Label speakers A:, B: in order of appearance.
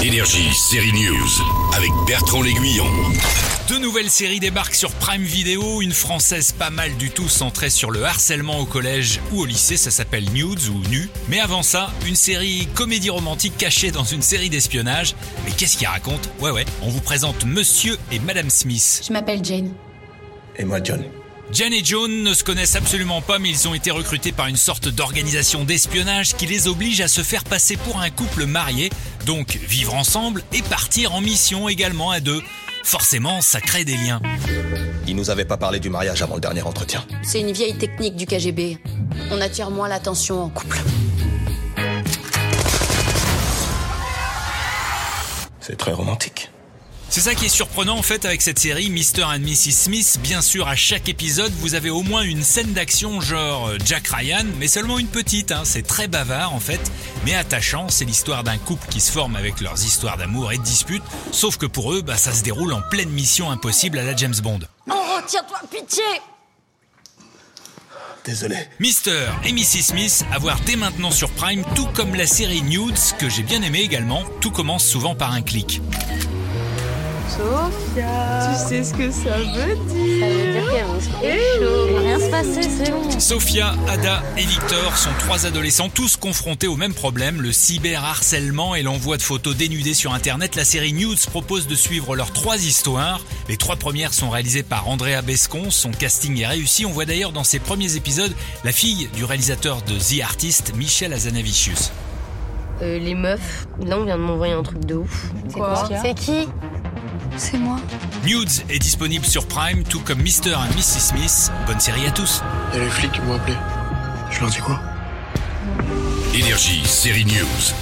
A: Énergie, série News, avec Bertrand L'Aiguillon.
B: Deux nouvelles séries débarquent sur Prime Video, une française pas mal du tout centrée sur le harcèlement au collège ou au lycée, ça s'appelle Nudes ou Nu. Mais avant ça, une série comédie romantique cachée dans une série d'espionnage. Mais qu'est-ce qu'il raconte? Ouais ouais, on vous présente Monsieur et Madame Smith.
C: Je m'appelle Jane.
D: Et moi, John.
B: Jen et Joan ne se connaissent absolument pas, mais ils ont été recrutés par une sorte d'organisation d'espionnage qui les oblige à se faire passer pour un couple marié, donc vivre ensemble et partir en mission également à deux. Forcément, ça crée des liens.
D: Il nous avait pas parlé du mariage avant le dernier entretien.
C: C'est une vieille technique du KGB. On attire moins l'attention en couple.
D: C'est très romantique.
B: C'est ça qui est surprenant en fait avec cette série Mr. and Mrs. Smith. Bien sûr, à chaque épisode, vous avez au moins une scène d'action genre euh, Jack Ryan, mais seulement une petite. Hein. C'est très bavard en fait, mais attachant. C'est l'histoire d'un couple qui se forme avec leurs histoires d'amour et de disputes. Sauf que pour eux, bah, ça se déroule en pleine mission impossible à la James Bond.
C: Oh, tiens-toi, pitié
D: Désolé.
B: Mr. et Mrs. Smith à voir dès maintenant sur Prime, tout comme la série Nudes que j'ai bien aimé également. Tout commence souvent par un clic.
E: Sophia Tu sais ce que ça veut dire
F: Ça veut dire qu'elle risque chaud. Il va rien se passer, c'est bon.
B: Sophia, Ada et Victor sont trois adolescents tous confrontés au même problème, le cyberharcèlement et l'envoi de photos dénudées sur internet. La série Nudes propose de suivre leurs trois histoires. Les trois premières sont réalisées par Andrea Bescon, son casting est réussi. On voit d'ailleurs dans ses premiers épisodes la fille du réalisateur de The Artist, Michel Azanavicius.
F: Euh, les meufs, là on vient de m'envoyer un truc de ouf.
E: Quoi
F: C'est qui
C: C'est moi.
B: Nudes est disponible sur Prime, tout comme Mr. et Mrs. Smith. Bonne série à tous.
G: Il y a les flics qui m'ont appelé. Je leur dis quoi?
A: Énergie, série News,